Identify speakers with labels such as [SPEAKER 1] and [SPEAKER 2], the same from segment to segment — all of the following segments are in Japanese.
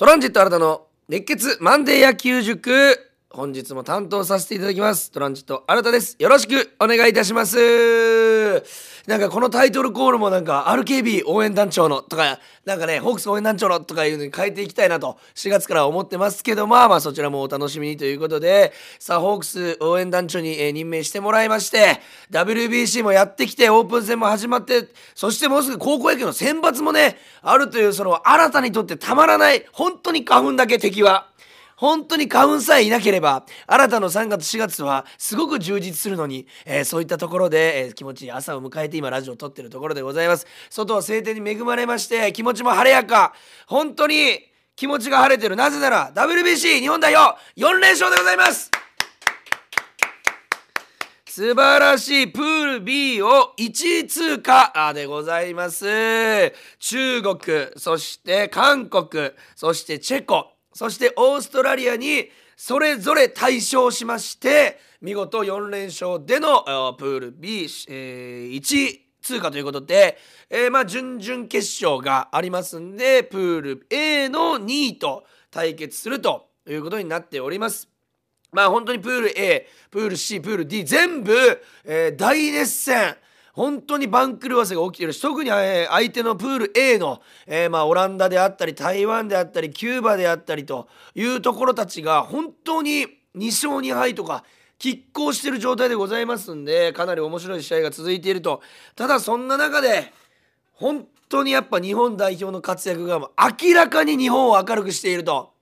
[SPEAKER 1] トランジット新たの熱血マンデー野球塾。本日も担当させていただきます。トランジット新たです。よろしくお願いいたします。なんかこのタイトルコールもなんか RKB 応援団長のとかなんかねホークス応援団長のとかいうのに変えていきたいなと4月から思ってますけどまあまあそちらもお楽しみにということでさあホークス応援団長に、え任命してもらいまして WBC もやってきてオープン戦も始まってそしてもうすぐ高校野球の選抜もねあるというその新たにとってたまらない本当に花粉だけ敵は。本当に花粉さえいなければ新たの3月4月はすごく充実するのに、えーそういったところで、えー気持ちいい朝を迎えて今ラジオを撮ってるところでございます。外は晴天に恵まれまして気持ちも晴れやか。本当に気持ちが晴れてる。なぜなら WBC 日本代表4連勝でございます。素晴らしいプール B を1位通過でございます。中国そして韓国そしてチェコ。そしてオーストラリアにそれぞれ大勝しまして見事4連勝でのプール B、えー1通過ということで、えーまあ準々決勝がありますんでプール A の2位と対決するということになっております。まあ本当にプール A、プール C、プール D 全部、えー大熱戦。本当に番狂わせが起きてる。し特に、相手のプール A の、えーまあオランダであったり台湾であったりキューバであったりというところたちが本当に2勝2敗とか拮抗してる状態でございますんでかなり面白い試合が続いていると。ただそんな中で本当にやっぱ日本代表の活躍が明らかに日本を明るくしていると。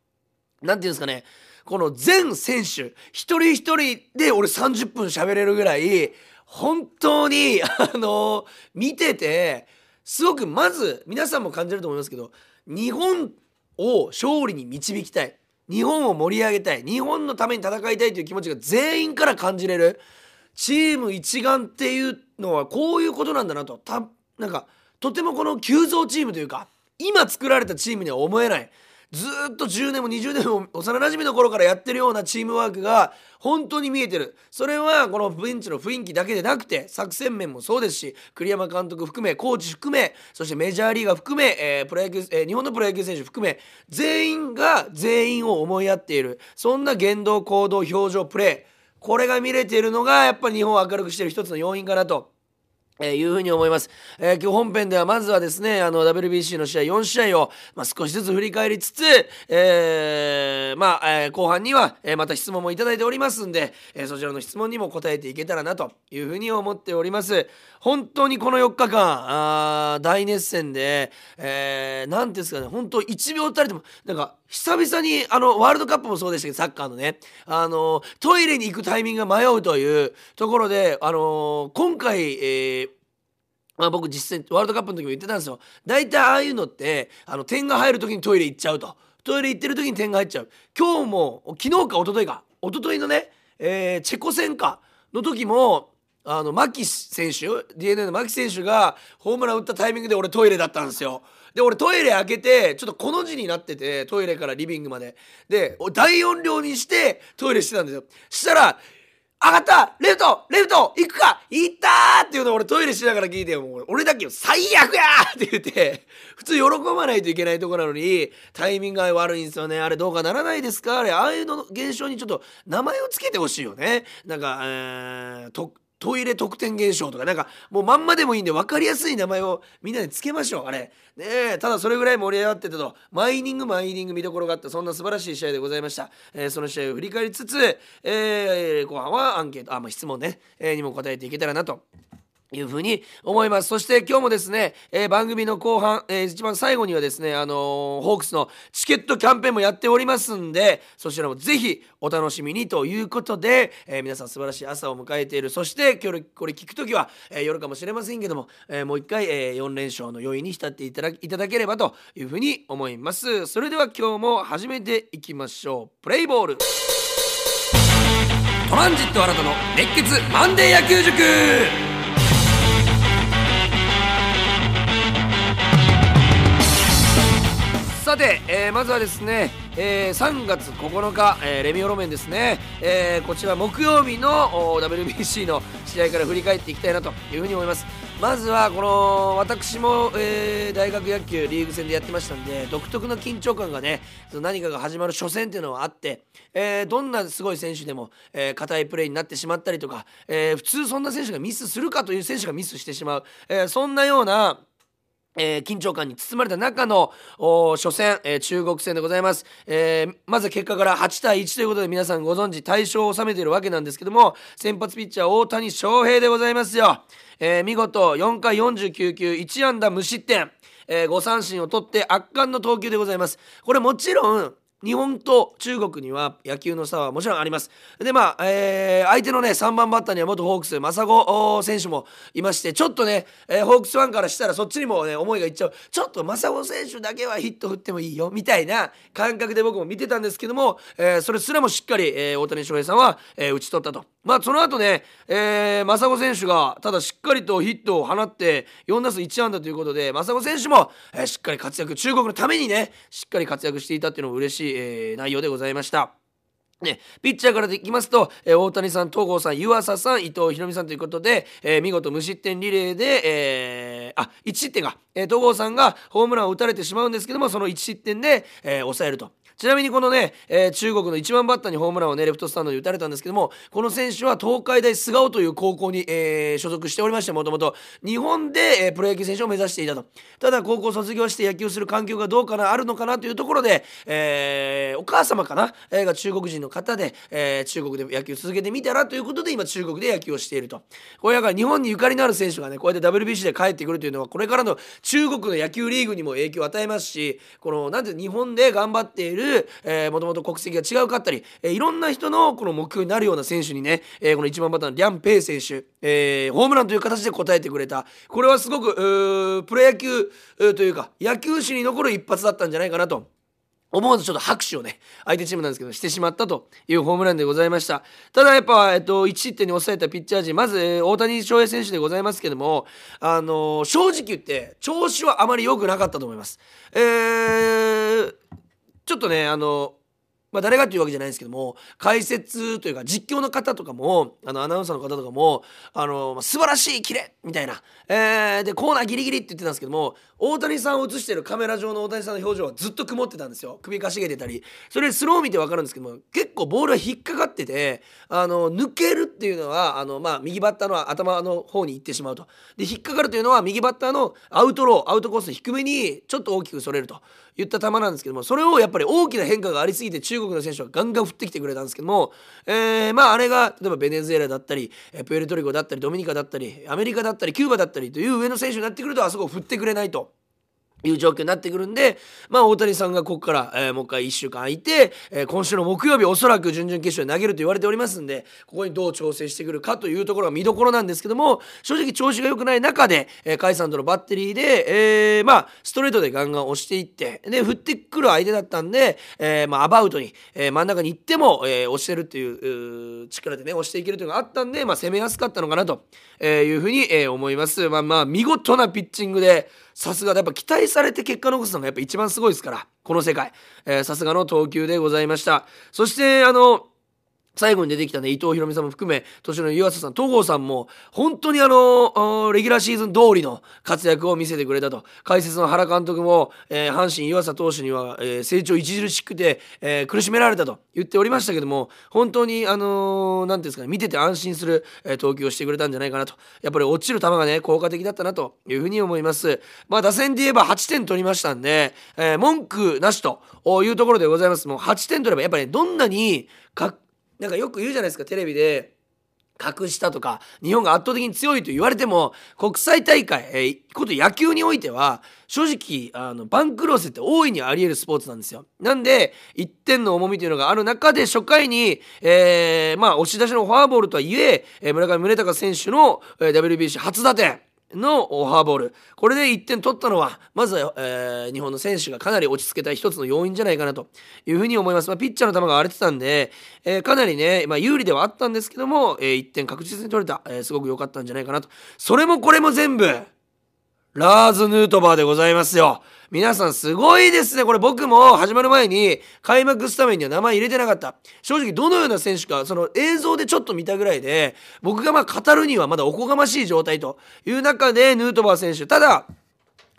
[SPEAKER 1] なんていうんですかね。この全選手一人一人で俺30分喋れるぐらい本当にあの見ててすごくまず皆さんも感じると思いますけど日本を勝利に導きたい。日本を盛り上げたい。日本のために戦いたいという気持ちが全員から感じれる。チーム一丸っていうのはこういうことなんだなと。たなんかとてもこの急造チームというか今作られたチームには思えない。ずっと10年も20年も幼なじみの頃からやってるようなチームワークが本当に見えてる。それはこのベンチの雰囲気だけでなくて作戦面もそうですし栗山監督含めコーチ含めそしてメジャーリーガー含め、えープロ野球えー日本のプロ野球選手含め全員が全員を思いやっている。そんな言動行動表情プレー。これが見れているのがやっぱり日本を明るくしている一つの要因かなと。えーいうふうに思います、えー今日本編ではまずはですねあの WBC の試合4試合を、まあ、少しずつ振り返りつつ、えーまあ、えー後半には、えーまた質問もいただいておりますんで、えーそちらの質問にも答えていけたらなというふうに思っております。本当にこの4日間あ大熱戦で、えー、なんていうんですかね本当1秒たりともなんか久々にあのワールドカップもそうでしたけどサッカーのねあのトイレに行くタイミングが迷うというところであの今回、えーまあ、僕実際ワールドカップの時も言ってたんですよ。大体ああいうのってあの点が入る時にトイレ行っちゃうと。トイレ行ってる時に点が入っちゃう。今日も昨日か一昨日か。一昨日のね、えーチェコ戦かの時もあの牧選手 d n a の牧選手がホームラン打ったタイミングで俺トイレだったんですよ。で俺トイレ開けてちょっとこの字になっててトイレからリビングまで。で大音量にしてトイレしてたんですよ。したら上がった！レフト！レフト！行くか！行ったーっていうのを俺トイレしながら聞いてもう俺だけ最悪やー！って言って普通喜ばないといけないとこなのにタイミングが悪いんですよね。あれどうかならないですか？あれああいうの現象にちょっと名前をつけてほしいよね。なんか、えーとトイレ特典現象とかなんかもうまんまでもいいんで分かりやすい名前をみんなでつけましょう。あれ。ねえただそれぐらい盛り上がってたと。マイニングマイニング見どころがあった。そんな素晴らしい試合でございました、えーその試合を振り返りつつ、えー後半はアンケートあ、まあ、質問ね、えーにも答えていけたらなと。いうふうに思います。そして今日もですね、えー番組の後半、えー一番最後にはですね、あのーホークスのチケットキャンペーンもやっておりますんでそちらもぜひお楽しみにということで、えー皆さん素晴らしい朝を迎えている。そして今日これ聞く時は、えー夜かもしれませんけども、えーもう一回、え4連勝の余韻に浸っていただいただければというふうに思います。それでは今日も始めていきましょう。プレイボール。トランジット新たの熱血マンデー野球塾。さて、えーまずはですね、えー3月9日、えーレミオロメンですね、えーこちら木曜日の WBC の試合から振り返っていきたいなというふうに思います。まずはこの私も、えー、大学野球リーグ戦でやってましたんで独特の緊張感がね何かが始まる初戦っていうのはあって、えー、どんなすごい選手でもえー、硬いプレーになってしまったりとか、えー、普通そんな選手がミスするかという選手がミスしてしまう、えー、そんなようなえー、緊張感に包まれた中の初戦、えー、中国戦でございます、えー、まず結果から8対1ということで皆さんご存知大勝を収めているわけなんですけども先発ピッチャー大谷翔平でございますよ、え見事4回49球1安打無失点、え5三振を取って圧巻の投球でございます。これもちろん日本と中国には野球の差はもちろんあります。で、まあ、えー、相手のね、3番バッターには元ホークス、マサゴ選手もいまして、ちょっとね、えー、ホークスファンからしたらそっちにもね、思いがいっちゃう。ちょっとマサゴ選手だけはヒット振ってもいいよ、みたいな感覚で僕も見てたんですけども、えー、それすらもしっかり、えー、大谷翔平さんは、えー、打ち取ったと。まあ、その後ね、えー、マサゴ選手が、ただしっかりとヒットを放って、4打数1安打ということで、マサゴ選手も、えー、しっかり活躍、中国のためにね、しっかり活躍していたっていうのも嬉しい、えー、内容でございました。ね、ピッチャーからでいきますと、えー、大谷さん、東郷さん、湯浅さん、伊藤博美さんということで、えー、見事無失点リレーで、えー、あ、1失点が、えー、東郷さんがホームランを打たれてしまうんですけども、その1失点で、え、抑えると。ちなみにこのね、えー、中国の1番バッターにホームランをねレフトスタンドに打たれたんですけどもこの選手は東海大菅生という高校に、えー、所属しておりましてもともと。日本で、えー、プロ野球選手を目指していたと。ただ高校卒業して野球する環境がどうかなあるのかなというところで、えー、お母様かな、えー、が中国人の方で、えー、中国で野球続けてみたらということで今中国で野球をしていると。これだから日本にゆかりのある選手がねこうやって WBC で帰ってくるというのはこれからの中国の野球リーグにも影響を与えますしこのなんて日本で頑張っている、えー、もともと国籍が違うかったり、えー、いろんな人のこの目標になるような選手にね、えー、この1番バッターのリャン・ペイ選手、えー、ホームランという形で応えてくれたこれはすごくプロ野球というか野球史に残る一発だったんじゃないかなと思わずちょっと拍手をね、相手チームなんですけど、してしまったというホームランでございました。ただやっぱ、えっと、1失点に抑えたピッチャー陣、まず、大谷翔平選手でございますけども、あの、正直言って、調子はあまり良くなかったと思います。えー、ちょっとね、あのまあ、誰がっていうわけじゃないんですけども解説というか実況の方とかもあのアナウンサーの方とかもあの、素晴らしい綺麗みたいな、えー、でコーナーギリギリって言ってたんですけども大谷さんを映してるカメラ上の大谷さんの表情はずっと曇ってたんですよ。首かしげてたり。それスロー見て分かるんですけども結構ボールは引っかかっててあの抜けるっていうのはあの、まあ、右バッターの頭の方に行ってしまうと。で引っかかるというのは右バッターのアウトローアウトコース低めにちょっと大きくそれると。言った球なんですけどもそれをやっぱり大きな変化がありすぎて中国の選手はガンガン振ってきてくれたんですけども、えー、まああれが例えばベネズエラだったりプエルトリコだったりドミニカだったりアメリカだったりキューバだったりという上の選手になってくるとあそこ振ってくれないと。いう状況になってくるんで、まあ、大谷さんがここから、えー、もう一回1週間空いて、えー、今週の木曜日おそらく準々決勝で投げると言われておりますんでここにどう調整してくるかというところが見どころなんですけども正直調子が良くない中で、えー、甲斐さんとのバッテリーで、えー、まあストレートでガンガン押していってで振ってくる相手だったんで、えーまあ、アバウトに、えー、真ん中に行っても、えー、押してるっていう力でね押していけるというのがあったんで、まあ、攻めやすかったのかなというふうに、えー、思います。まあまあ見事なピッチングでさすがやっぱ期待されて結果残すのがやっぱ一番すごいですからこの世界。さすがの投球でございました。そしてあの最後に出てきたね、伊藤博美さんも含め、年の湯浅さん、戸郷さんも、本当にあの、レギュラーシーズン通りの活躍を見せてくれたと。解説の原監督も、えー、阪神湯浅投手には、えー、成長著しくて、えー、苦しめられたと言っておりましたけども、本当に、あのー、なんていうんですかね、見てて安心する、えー、投球をしてくれたんじゃないかなと。やっぱり落ちる球がね、効果的だったなというふうに思います。まあ、打線で言えば8点取りましたんで、えー、文句なしというところでございます。もう8点取れば、やっぱり、ね、どんなにかなんかよく言うじゃないですかテレビで格下とか日本が圧倒的に強いと言われても国際大会、えー、こと野球においては正直あの番狂わせって大いにあり得るスポーツなんですよ。なんで1点の重みというのがある中で初回に、えー、まあ押し出しのフォアボールとはいえ、村上宗隆選手の、え、WBC 初打点のフォアボールこれで1点取ったのはまずは、えー、日本の選手がかなり落ち着けた一つの要因じゃないかなというふうに思います、まあ、ピッチャーの球が荒れてたんで、えー、かなりね、まあ、有利ではあったんですけども、えー、1点確実に取れた、え、すごく良かったんじゃないかなと。それもこれも全部ラーズ・ヌートバーでございますよ。皆さんすごいですね。これ僕も始まる前に開幕スタメンには名前入れてなかった。正直どのような選手か、その映像でちょっと見たぐらいで、僕がまあ語るにはまだおこがましい状態という中でヌートバー選手、ただ、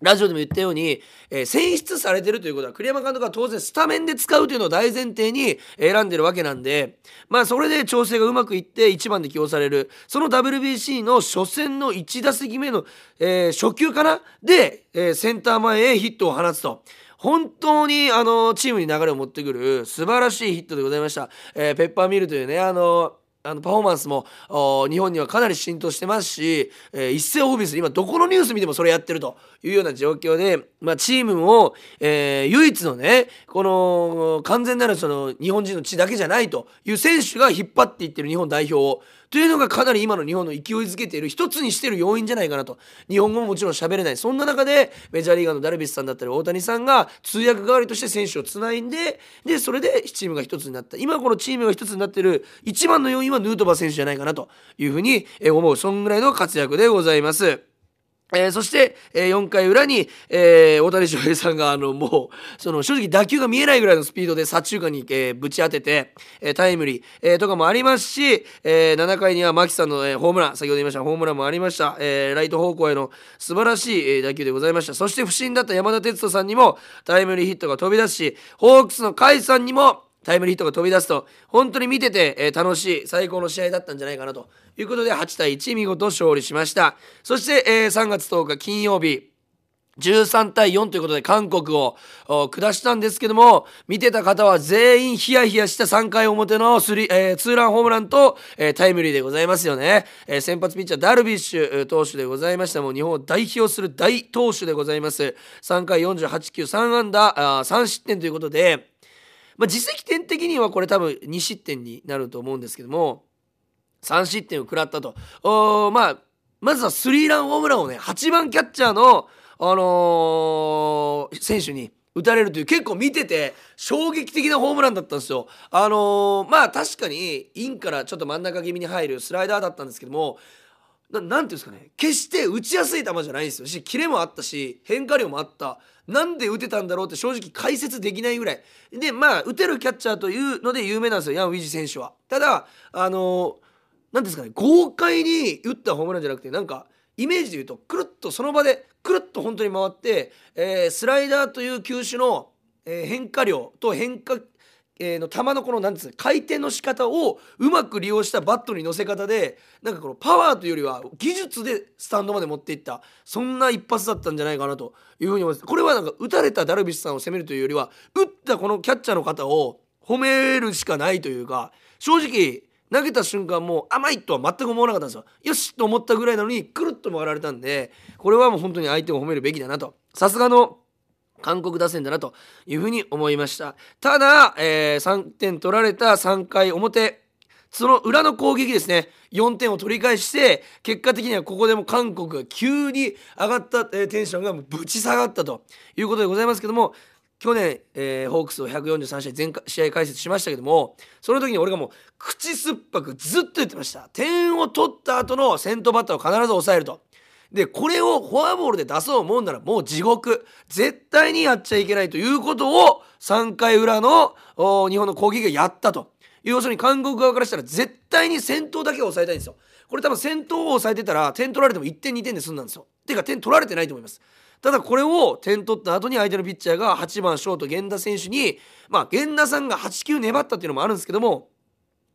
[SPEAKER 1] ラジオでも言ったように、えー、選出されてるということは栗山監督は当然スタメンで使うというのを大前提に選んでるわけなんでまあそれで調整がうまくいって1番で起用されるその WBC の初戦の1打席目の、えー、初球かな？で、えー、センター前へヒットを放つと。本当にあのチームに流れを持ってくる素晴らしいヒットでございました。え、ペッパーミルというねあのあのパフォーマンスも日本にはかなり浸透してますし、えー、一世を風靡する今どこのニュース見てもそれやってるというような状況で、まあ、チームを、えー、唯一のねこの完全なるその日本人の血だけじゃないという選手が引っ張っていってる日本代表をというのがかなり今の日本の勢いづけている一つにしている要因じゃないかなと。日本語ももちろん喋れない。そんな中でメジャーリーガーのダルビッシュさんだったり大谷さんが通訳代わりとして選手をつないででそれでチームが一つになった。今このチームが一つになっている一番の要因はヌートバー選手じゃないかなというふうに思うそんぐらいの活躍でございます。えー、そして、えー、4回裏に、えー、大谷翔平さんがあのもうその正直打球が見えないぐらいのスピードで左中間に、えー、ぶち当てて、えー、タイムリー、えー、とかもありますし、えー、7回には牧さんの、えー、ホームラン先ほど言いましたホームランもありました、えー、ライト方向への素晴らしい、えー、打球でございました。そして不審だった山田哲人さんにもタイムリーヒットが飛び出しホークスの甲斐さんにもタイムリーヒットが飛び出すと本当に見てて、えー、楽しい最高の試合だったんじゃないかなと。いうことで8対1見事勝利しました。そして、えー、3月10日金曜日13対4ということで韓国を下したんですけども見てた方は全員ヒヤヒヤした3回表のスリ、えー、ツーランホームランと、えー、タイムリーでございますよね、えー、先発ピッチャーダルビッシュ投手でございました。もう日本を代表する大投手でございます。3回48球3安打3失点ということでまあ、実績点的にはこれ多分2失点になると思うんですけども3失点を食らったとおまあまずはスリーランホームランをね8番キャッチャーの、あのー、選手に打たれるという結構見てて衝撃的なホームランだったんですよ。あのー、まあ確かにインからちょっと真ん中気味に入るスライダーだったんですけども何ていうんですかね。決して打ちやすい球じゃないんですよ。しキレもあったし変化量もあった。なんで打てたんだろうって正直解説できないぐらい。でまあ打てるキャッチャーというので有名なんですよ。ヤン・ウィジ選手は。ただあの何ですかね。豪快に打ったホームランじゃなくてなんかイメージで言うとくるっとその場でくるっと本当に回って、えー、スライダーという球種の、えー、変化量と変化えー、の球のこの何ですか回転の仕方をうまく利用したバットに乗せ方でなんかこのパワーというよりは技術でスタンドまで持っていったそんな一発だったんじゃないかなというふうに思います。これはなんか打たれたダルビッシュさんを攻めるというよりは打ったこのキャッチャーの方を褒めるしかないというか正直投げた瞬間もう甘いとは全く思わなかったんですよ。よしと思ったぐらいなのにくるっと回られたんでこれはもう本当に相手を褒めるべきだなと。さすがの韓国打線だなというふうに思いました。ただ、えー、3点取られた3回表その裏の攻撃ですね。4点を取り返して結果的にはここでも韓国が急に上がった、えー、テンションがぶち下がったということでございますけども去年、えー、ホークスを143試合全試合解説しましたけどもその時に俺がもう口酸っぱくずっと言ってました。点を取った後の先頭バッターを必ず抑えると。でこれをフォアボールで出そう思うならもう地獄。絶対にやっちゃいけないということを3回裏の日本の攻撃がやったと。要するに韓国側からしたら絶対に先頭だけを抑えたいんですよ。これ多分先頭を抑えてたら点取られても1点2点で済んだんですよ。てか点取られてないと思います。ただこれを点取った後に相手のピッチャーが8番ショート源田選手にまあ源田さんが8球粘ったっていうのもあるんですけども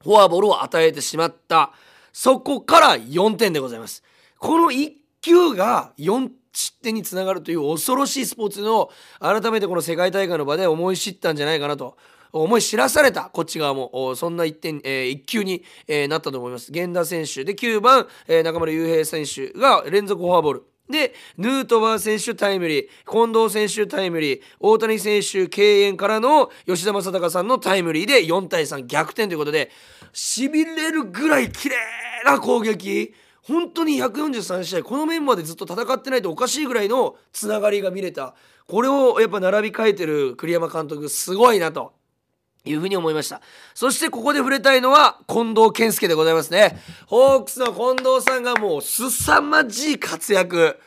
[SPEAKER 1] フォアボールを与えてしまった。そこから4点でございます。この1球が4失点につながるという恐ろしいスポーツの改めてこの世界大会の場で思い知ったんじゃないかなと。思い知らされたこっち側も。そんな1点、えー、1球に、えー、なったと思います。源田選手。で9番、えー、中村悠平選手が連続フォアボール。でヌートバー選手タイムリー。近藤選手タイムリー。大谷選手敬遠からの吉田正尚さんのタイムリーで4対3逆転ということでしびれるぐらい綺麗な攻撃。本当に143試合このメンバーでずっと戦ってないとおかしいぐらいのつながりが見れた。これをやっぱ並び替えてる栗山監督すごいなというふうに思いました。そしてここで触れたいのは近藤健介でございますね。ホークスの近藤さんがもう凄まじい活躍。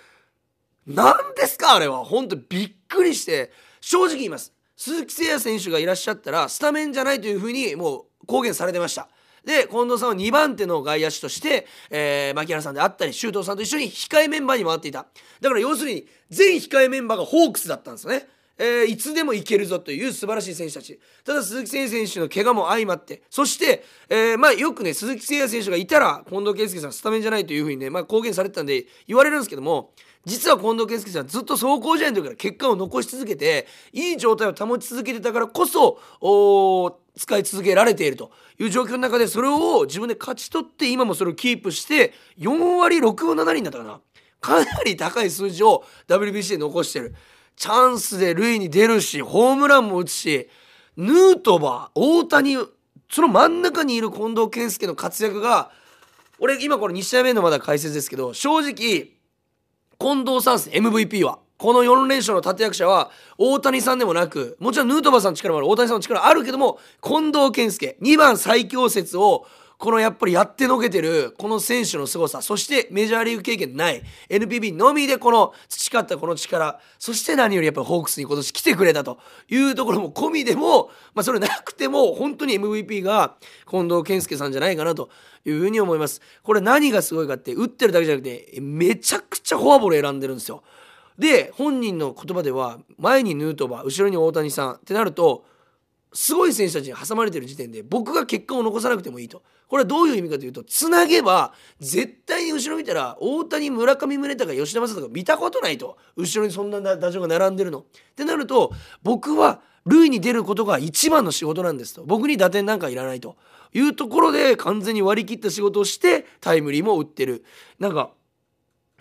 [SPEAKER 1] 何ですか？あれは。本当びっくりして。正直言います。鈴木誠也選手がいらっしゃったらスタメンじゃないというふうにもう公言されてました。で近藤さんは2番手の外野手として、えー、牧原さんであったり周東さんと一緒に控えメンバーに回っていた。だから要するに全控えメンバーがホークスだったんですよね。えー、いつでもいけるぞという素晴らしい選手たち。ただ鈴木誠也選手の怪我も相まって。そして、えー、まあ、よくね鈴木誠也選手がいたら近藤健介さんスタメンじゃないというふうにね、まあ、公言されてたんで言われるんですけども実は近藤健介さんずっと走行試合の時から結果を残し続けていい状態を保ち続けてたからこそ使い続けられているという状況の中でそれを自分で勝ち取って今もそれをキープして4割6分7厘だったかな。かなり高い数字を WBC で残してる。チャンスで塁に出るしホームランも打つしヌートバー大谷その真ん中にいる近藤健介の活躍が俺今これ2試合目のまだ解説ですけど正直近藤さんです MVP は。この4連勝の立役者は大谷さんでもなくもちろんヌートバーさんの力もある大谷さんの力あるけども近藤健介2番最強説をこのやっぱりやってのけてるこの選手の凄さそしてメジャーリーグ経験ない NPB のみでこの培ったこの力そして何よりやっぱりホークスに今年来てくれたというところも込みでも、まあ、それなくても本当に MVP が近藤健介さんじゃないかなというふうに思います。これ何がすごいかって打ってるだけじゃなくてめちゃくちゃフォアボール選んでるんですよ。で本人の言葉では前にヌートバー後ろに大谷さんってなるとすごい選手たちに挟まれてる時点で僕が結果を残さなくてもいいと。これはどういう意味かというとつなげば絶対に後ろ見たら大谷村上宗隆吉田正尚見たことないと。後ろにそんな打順が並んでるの。ってなると僕は塁に出ることが一番の仕事なんですと。僕に打点なんかいらないと。いうところで完全に割り切った仕事をしてタイムリーも打ってる。なんか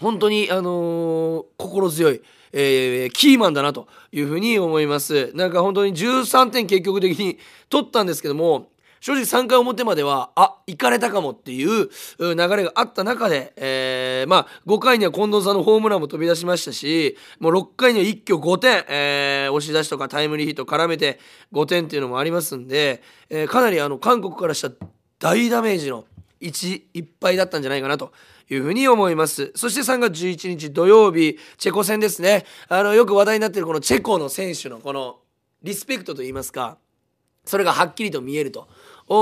[SPEAKER 1] 本当にあのー、心強い。えー、キーマンだなというふうに思います。なんか本当に13点結局的に取ったんですけども、正直3回表までは、あ、行かれたかもっていう流れがあった中で、えー、まあ、5回には近藤さんのホームランも飛び出しましたし、もう6回には一挙5点、えー、押し出しとかタイムリーヒット絡めて5点っていうのもありますんで、えー、かなりあの、韓国からした大ダメージの1、いっぱいだったんじゃないかなというふうに思います。そして3月11日土曜日チェコ戦ですね。あのよく話題になっているこのチェコの選手のこのリスペクトといいますかそれがはっきりと見えると。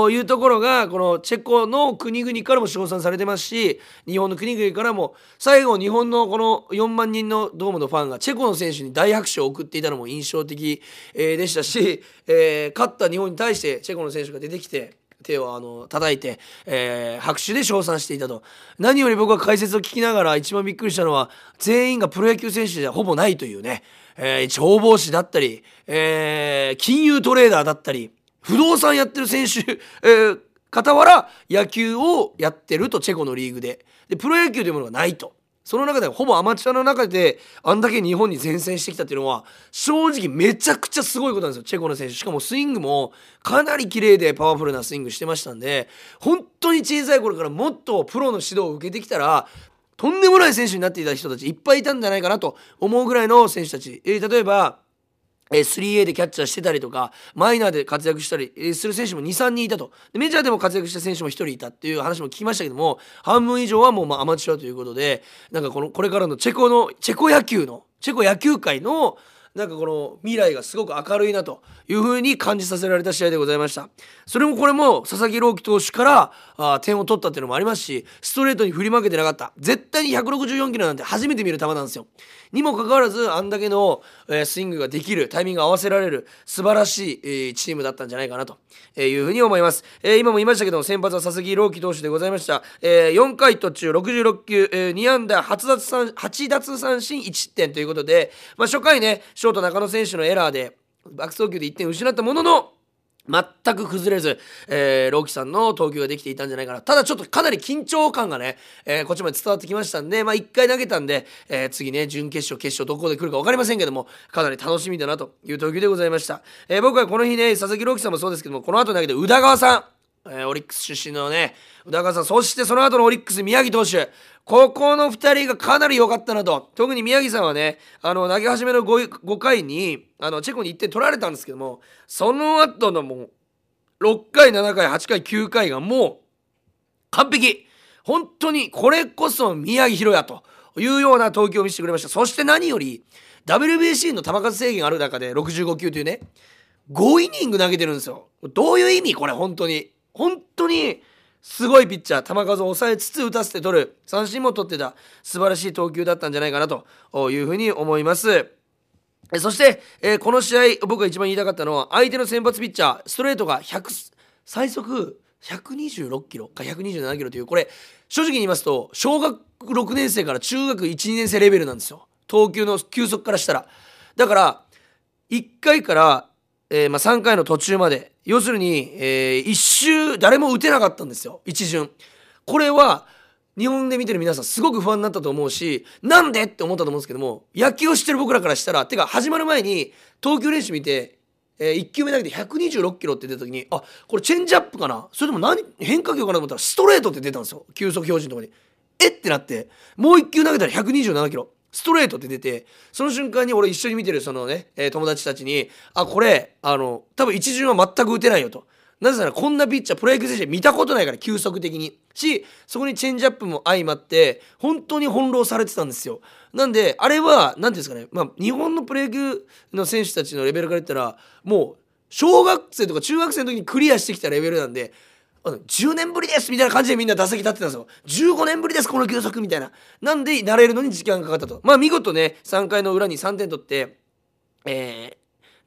[SPEAKER 1] いうところがこのチェコの国々からも称賛されてますし日本の国々からも最後日本のこの4万人のドームのファンがチェコの選手に大拍手を送っていたのも印象的でしたし、えー、勝った日本に対してチェコの選手が出てきて手をあの叩いて、えー、拍手で称賛していたと何より僕は解説を聞きながら一番びっくりしたのは全員がプロ野球選手じゃほぼないというね、えー、消防士だったり、えー、金融トレーダーだったり不動産やってる選手、えー、傍ら野球をやってるとチェコのリーグででプロ野球というものがないと。その中でほぼアマチュアの中であんだけ日本に前線してきたっていうのは正直めちゃくちゃすごいことなんですよ。チェコの選手。しかもスイングもかなり綺麗でパワフルなスイングしてましたんで本当に小さい頃からもっとプロの指導を受けてきたらとんでもない選手になっていた人たちいっぱいいたんじゃないかなと思うぐらいの選手たち、えー、例えばえ 3A でキャッチャーしてたりとかマイナーで活躍したりする選手も23人いたと。メジャーでも活躍した選手も1人いたっていう話も聞きましたけども半分以上はもうまアマチュアということでなんかこのこれからのチェコのチェコ野球のチェコ野球界のなんかこの未来がすごく明るいなというふうに感じさせられた試合でございました。それもこれも佐々木朗希投手からあ点を取ったっていうのもありますしストレートに振り負けてなかった。絶対に164キロなんて初めて見る球なんですよ。にもかかわらずあんだけの、えー、スイングができるタイミング合わせられる素晴らしい、えー、チームだったんじゃないかなというふうに思います、えー、今も言いましたけど先発は佐々木朗希投手でございました、えー、4回途中66球、えー、2安打8奪三振1点ということで、まあ、初回ねショート中野選手のエラーで悪送球で1点失ったものの全く崩れず、えー、ローキさんの投球ができていたんじゃないかな。ただちょっとかなり緊張感がね、えー、こっちまで伝わってきましたんで、まあ1回投げたんで、えー、次ね、準決勝、決勝どこで来るか分かりませんけども、かなり楽しみだなという投球でございました。えー、僕はこの日ね、佐々木朗希さんもそうですけども、この後投げて宇田川さん、えー、オリックス出身のね、宇田川さん、そしてその後のオリックス宮城投手、ここの2人がかなり良かったなと。特に宮城さんはね、あの、投げ始めの 5, 5回に、あの、チェコに1点取られたんですけども、その後のもう、6回、7回、8回、9回がもう、完璧。本当にこれこそ宮城宏也というような投球を見せてくれました。そして何より WBC の球数制限ある中で65球というね5イニング投げてるんですよ。どういう意味これ本当に。本当にすごいピッチャー球数を抑えつつ打たせて取る。三振も取ってた。素晴らしい投球だったんじゃないかなというふうに思います。そして、えー、この試合僕が一番言いたかったのは相手の先発ピッチャーストレートが100最速126キロか127キロというこれ正直に言いますと小学6年生から中学12年生レベルなんですよ。投球の球速からしたら。だから1回から、えー、まあ、3回の途中まで要するに、えー、1周誰も打てなかったんですよ。一巡。これは日本で見てる皆さんすごく不安になったと思うしなんでって思ったと思うんですけども野球をしてる僕らからしたらてか始まる前に投球練習見て、えー、1球目投げて126キロって出た時にあこれチェンジアップかな？それとも何変化球かなと思ったらストレートって出たんですよ。球速表示のとこに。えってなってもう1球投げたら127キロ。ストレートって出てその瞬間に俺一緒に見てるそのね、えー、友達たちにあこれあの多分一巡は全く打てないよと。なぜならこんなピッチャープロ野球選手見たことないから急速的に。しそこにチェンジアップも相まって本当に翻弄されてたんですよ。なんであれは何ていうんですかねまあ日本のプロ野球の選手たちのレベルから言ったらもう小学生とか中学生の時にクリアしてきたレベルなんで10年ぶりですみたいな感じでみんな打席立ってたんですよ15年ぶりですこの球速みたいななんで慣れるのに時間がかかったとまあ見事ね3回の裏に3点取ってえー、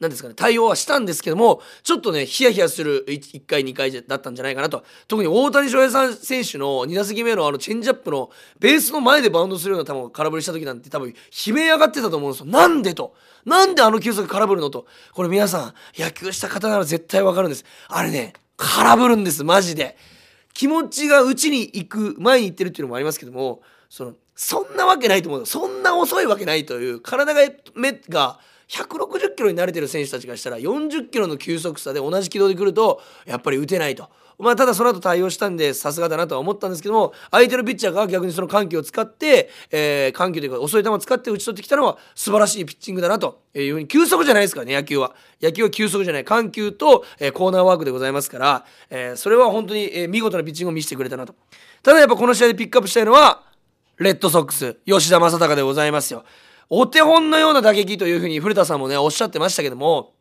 [SPEAKER 1] なんですかね、対応はしたんですけども、ちょっとね、ヒヤヒヤする 1, 回、2回だったんじゃないかなと。特に大谷翔平さん選手の2打席目のあのチェンジアップのベースの前でバウンドするような球を空振りした時なんて多分悲鳴上がってたと思うんですよ。なんでと。なんであの球速空振るのと。これ皆さん、野球した方なら絶対わかるんです。あれね、空振るんです、マジで。気持ちが内に行く、前に行ってるっていうのもありますけども、その、そんなわけないと思う。そんな遅いわけないという、体が、目が、160キロに慣れてる選手たちがしたら40キロの急速差で同じ軌道で来るとやっぱり打てないと。まあ、ただその後対応したんでさすがだなとは思ったんですけども相手のピッチャーが逆にその緩急を使って、えー、緩急というか遅い球を使って打ち取ってきたのは素晴らしいピッチングだなというふうに急速じゃないですからね野球は。野球は急速じゃない。緩急と、えー、コーナーワークでございますから、えー、それは本当に、えー、見事なピッチングを見せてくれたなと。ただやっぱこの試合でピックアップしたいのはレッドソックス吉田正尚でございますよ。お手本のような打撃というふうに古田さんもねおっしゃってましたけども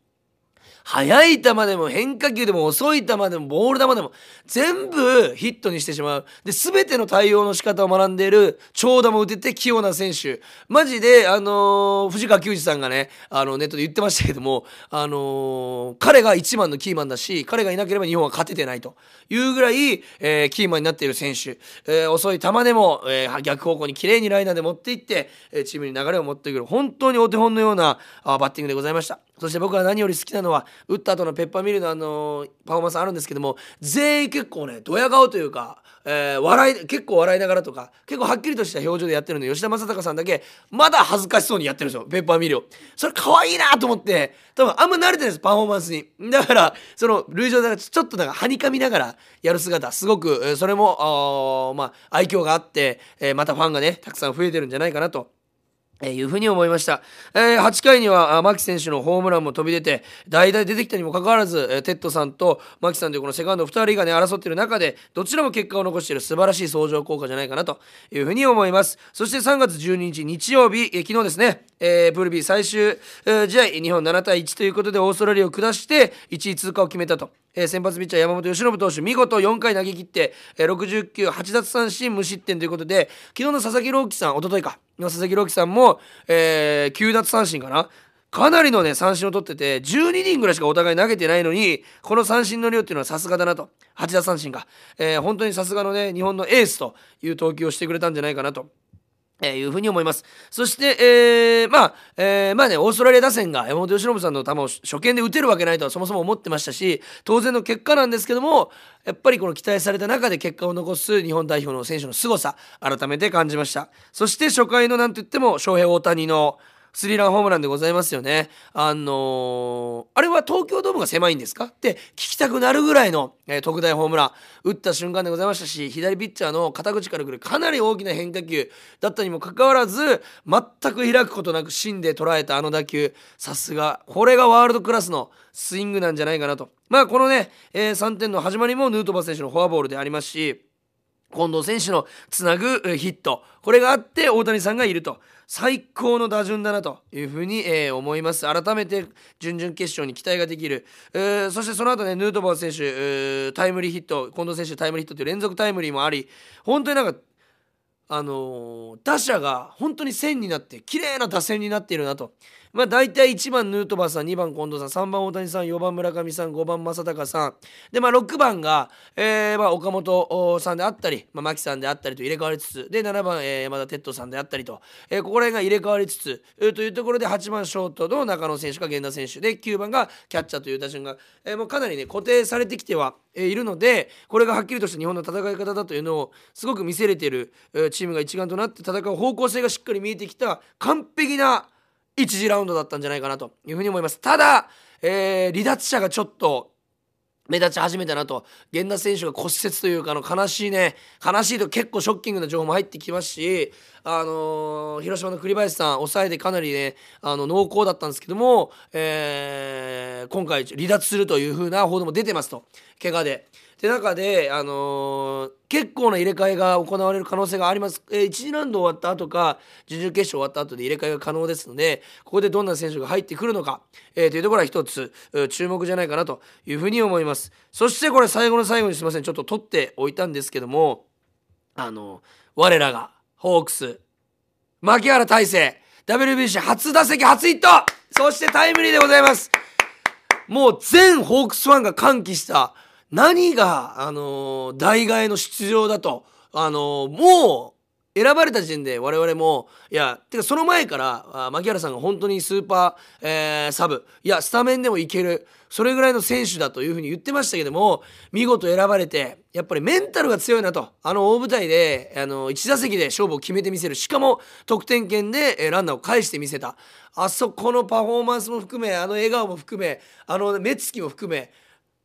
[SPEAKER 1] 速い球でも変化球でも遅い球でもボール球でも全部ヒットにしてしまう。で、全ての対応の仕方を学んでいる長打も打てて器用な選手。マジで、あのー、藤川球児さんがね、あの、ネットで言ってましたけども、あのー、彼が一番のキーマンだし、彼がいなければ日本は勝ててないというぐらい、えー、キーマンになっている選手。え遅い球でも、え逆方向に綺麗にライナーで持っていって、えチームに流れを持ってくる。本当にお手本のようなあバッティングでございました。そして僕が何より好きなのは打った後のペッパーミルのあのパフォーマンスあるんですけども全員結構ねドヤ顔というか、えー、笑い結構笑いながらとか結構はっきりとした表情でやってるので吉田正尚さんだけまだ恥ずかしそうにやってるんですよペッパーミルを。それ可愛いなと思って多分あんま慣れてないですパフォーマンスに。だからその塁上でちょっとなんかはにかみながらやる姿すごくそれもまあ愛嬌があって、えー、またファンがねたくさん増えてるんじゃないかなと。えー、いうふうに思いました。えー、8回には牧選手のホームランも飛び出て、代打で出てきたにもかかわらず、えー、哲人さんと牧さんというこのセカンド2人がね、争っている中で、どちらも結果を残している素晴らしい相乗効果じゃないかなというふうに思います。そして3月12日日曜日、えー、昨日ですね、えー、プール B 最終、えー、試合、日本7対1ということでオーストラリアを下して、1位通過を決めたと。えー、先発ピッチャー山本由伸投手見事4回投げ切って、えー、60球8奪三振無失点ということで昨日の佐々木朗希さんおとといか。の佐々木朗希さんも、えー、9奪三振かな。かなりのね三振を取ってて12人ぐらいしかお互い投げてないのにこの三振の量っていうのはさすがだなと。8奪三振か、えー、本当にさすがのね日本のエースという投球をしてくれたんじゃないかなと。えー、いうふうに思います。そして、えー、まあ、えー、まあね、オーストラリア打線が山本由伸さんの球を初見で打てるわけないとはそもそも思ってましたし、当然の結果なんですけども、やっぱりこの期待された中で結果を残す日本代表の選手の凄さ、改めて感じました。そして初回のなんと言っても、翔平大谷の、スリーランホームランでございますよね。あのー、あれは東京ドームが狭いんですか？って聞きたくなるぐらいの、えー、特大ホームラン。打った瞬間でございましたし左ピッチャーの肩口からくるかなり大きな変化球。だったにもかかわらず全く開くことなく芯で捉えたあの打球。さすがこれがワールドクラスのスイングなんじゃないかなと。まあこのね、えー、3点の始まりもヌートバー選手のフォアボールでありますし近藤選手のつなぐヒット。これがあって大谷さんがいると。最高の打順だなというふうに、えー、思います。改めて準々決勝に期待ができる、えー、そしてその後ねヌートバー選手タイムリーヒット。近藤選手タイムリーヒットという連続タイムリーもあり本当になんかあのー、打者が本当に線になって綺麗な打線になっているなと。まあ大体1番ヌートバーさん2番近藤さん3番大谷さん4番村上さん5番正隆さん。でまあ6番が、えーまあ、岡本さんであったり、まあ、牧さんであったりと入れ替わりつつで7番、えー、山田哲人さんであったりと、えー、ここら辺が入れ替わりつつ、えー、というところで8番ショートの中野選手か源田選手。で9番がキャッチャーという打順が、えー、もうかなりね固定されてきてはいるのでこれがはっきりとした日本の戦い方だというのをすごく見せれているチームが一丸となって戦う方向性がしっかり見えてきた完璧な1次ラウンドだったんじゃないかなというふうに思います。ただ、えー、離脱者がちょっと目立ち始めたなと。源田選手が骨折というかあの悲しいね。悲しいと結構ショッキングな情報も入ってきますしあのー、広島の栗林さん抑えてかなりねあの濃厚だったんですけども、えー、今回離脱するというふうな報道も出てますと。怪我で。て中で、あのー、結構な入れ替えが行われる可能性があります、えー、1次ラウンド終わった後か準々決勝終わった後で入れ替えが可能ですのでここでどんな選手が入ってくるのか、えー、というところは一つ注目じゃないかなというふうに思います。そしてこれ最後の最後にすいません。ちょっと取っておいたんですけどもあの我らがホークス牧原大成 WBC 初打席初ヒット!そしてタイムリーでございます。もう全ホークスファンが歓喜した何が、あのー、代替えの出場だと、あのー、もう、選ばれた時点で我々も、いや、てかその前から、あ牧原さんが本当にスーパー、えー、サブ、いや、スタメンでもいける、それぐらいの選手だというふうに言ってましたけども、見事選ばれて、やっぱりメンタルが強いなと、あの大舞台で、あの、1打席で勝負を決めてみせる、しかも得点圏で、えランナーを返してみせた、あそこのパフォーマンスも含め、あの笑顔も含め、あの目つきも含め、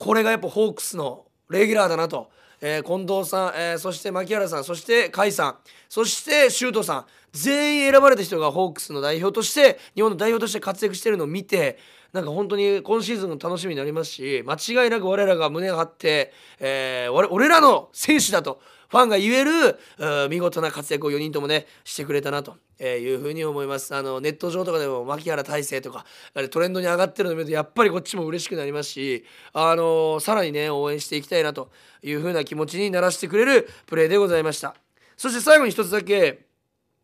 [SPEAKER 1] これがやっぱホークスのレギュラーだなと、えー、近藤さん、えー、そして牧原さんそして甲斐さんそして周東さん。全員選ばれた人がホークスの代表として日本の代表として活躍してるのを見てなんか本当に今シーズンの楽しみになりますし間違いなく我らが胸を張って、えー、俺らの選手だとファンが言える見事な活躍を4人ともねしてくれたなというふうに思います。あのネット上とかでも牧原大成とかトレンドに上がってるのを見るとやっぱりこっちも嬉しくなりますしあのさらにね応援していきたいなというふうな気持ちにならせてくれるプレーでございました。そして最後に一つだけ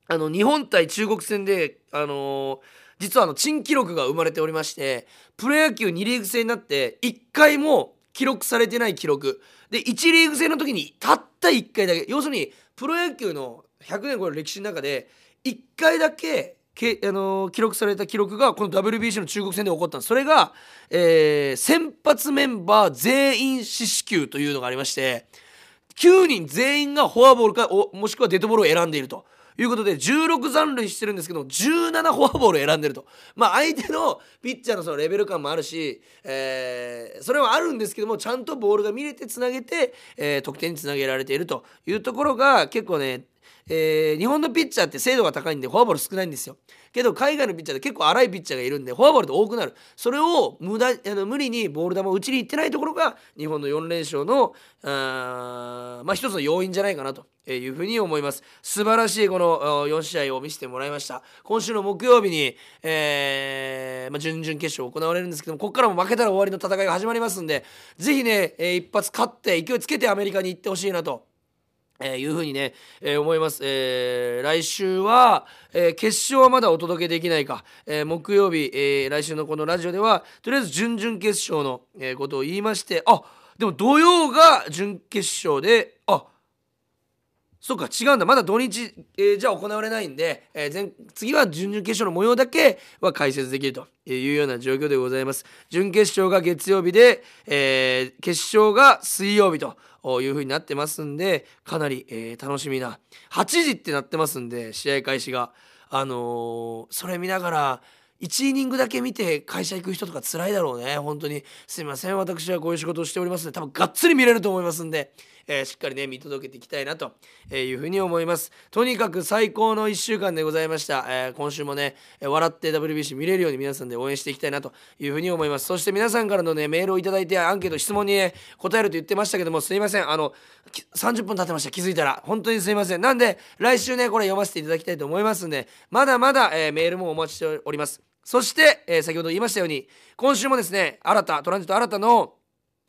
[SPEAKER 1] あの日本対中国戦であの実はあの珍記録が生まれておりましてプロ野球2リーグ制になって1回も記録されてない記録で1リーグ制の時にたった1回だけ要するにプロ野球の100年超える歴史の中で1回だけけ、あのー、記録された記録がこの WBC の中国戦で起こったそれが、えー、先発メンバー全員四死球というのがありまして9人全員がフォアボールかもしくはデッドボールを選んでいると。いうことで16残塁してるんですけど17フォアボールを選んでると。まあ相手のピッチャーのそのレベル感もあるし、えー、それはあるんですけどもちゃんとボールが見れてつなげて、えー、得点につなげられているというところが結構ねえー、日本のピッチャーって精度が高いんでフォアボール少ないんですよ。けど海外のピッチャーって結構荒いピッチャーがいるんでフォアボールって多くなる。それを無駄あの無理にボール球を打ちにいってないところが日本の4連勝のあまあ一つの要因じゃないかなというふうに思います。素晴らしいこの4試合を見せてもらいました。今週の木曜日に、えーまあ、準々決勝行われるんですけどもここからも負けたら終わりの戦いが始まりますんでぜひね、えー、一発勝って勢いつけてアメリカに行ってほしいなとえー、いうふうにね、えー、思います、えー、来週は、え、決勝はまだお届けできないか、え、木曜日、え、来週のこのラジオではとりあえず準々決勝の、え、ことを言いましてあでも土曜が準決勝でそっか違うんだ。まだ土日、えー、じゃあ行われないんで、えー、前次は準々決勝の模様だけは解説できるというような状況でございます。準決勝が月曜日で、えー、決勝が水曜日という風になってますんでかなり、えー、楽しみな8時ってなってますんで試合開始が。あの、それ見ながら1イニングだけ見て会社行く人とか辛いだろうね。本当に。すいません。私はこういう仕事をしておりますので多分がっつり見れると思いますんでえー、しっかりね見届けていきたいなというふうに思います。とにかく最高の1週間でございました、えー、今週もね笑って WBC 見れるように皆さんで応援していきたいなというふうに思います。そして皆さんからのねメールを頂いてアンケート質問に、ね、答えると言ってましたけどもすいません。あの30分経ってました。気づいたら。本当にすいません。なんで来週ねこれ読ませていただきたいと思いますんでまだまだ、えー、メールもお待ちしております。そして、えー、先ほど言いましたように今週もですね新たトランジット新たの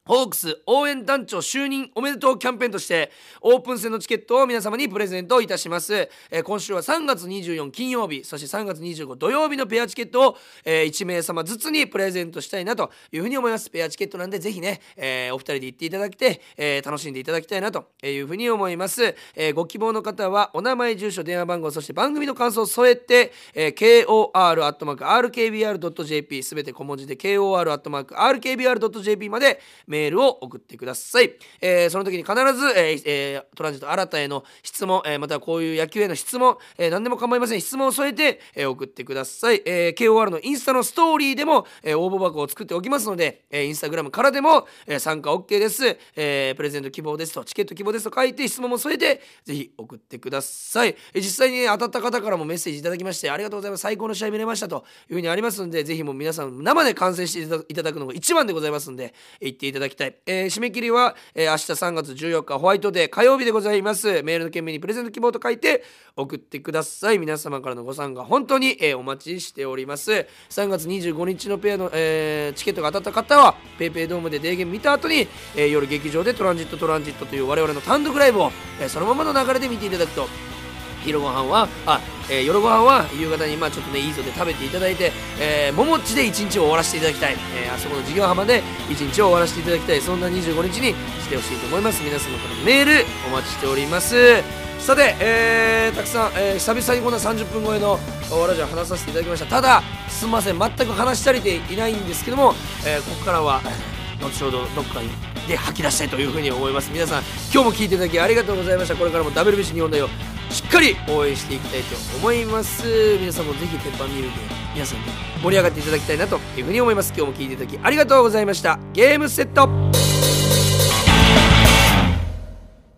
[SPEAKER 1] ホークス応援団長就任おめでとうキャンペーンとしてオープン戦のチケットを皆様にプレゼントいたします、えー、今週は3月24金曜日そして3月25土曜日のペアチケットを、えー、1名様ずつにプレゼントしたいなというふうに思います。ペアチケットなんでぜひね、えー、お二人で行っていただきて、え楽しんでいただきたいなというふうに思います、えご希望の方はお名前住所電話番号そして番組の感想を添えて、え KOR.RKBR.jp すべて小文字で KOR.RKBR.jp までメーメールを送ってください、えー、その時に必ず、えーえー、トランジット新たへの質問、えー、またはこういう野球への質問、えー、何でも構いません。質問を添えて、えー、送ってください、えー、KOR のインスタのストーリーでも、えー、応募箱を作っておきますので、えー、インスタグラムからでも、えー、参加 OK です、えー、プレゼント希望ですとチケット希望ですと書いて質問も添えてぜひ送ってください、えー、実際に、当たった方からもメッセージいただきましてありがとうございます。最高の試合見れましたというふうにありますのでぜひもう皆さん生で観戦していただくのが一番でございますので言っていただただきたい、えー、締め切りは、えー、明日3月14日ホワイトデー火曜日でございます。メールの件名にプレゼント希望と書いて送ってください。皆様からのご参加本当に、えー、お待ちしております。3月25日のペアの、えー、チケットが当たった方は PayPay ドームでデーゲーム見た後に、えー、夜劇場でトランジットトランジットという我々の単独ライブを、えー、そのままの流れで見ていただくと昼ご飯はあ、えー、夜ご飯は夕方にまあちょっとねいいぞで食べていただいて、えー、ももちで一日を終わらせていただきたい、えー、あそこの授業浜で一日を終わらせていただきたい。そんな25日にしてほしいと思います。皆様からのメールお待ちしております。さて、えー、たくさん、えー、久々にこんな30分超えのラジオ話させていただきました。ただすみません。全く話し足りていないんですけども、えー、ここからは後ほどどっかにで吐き出したいというふうに思います。皆さん今日も聞いていただきありがとうございました。これからも WBC 日本代表しっかり応援していきたいと思います。皆さんもぜひ鉄板ミルで皆さんに盛り上がっていただきたいなというふうに思います。今日も聞いていただきありがとうございました。ゲームセット。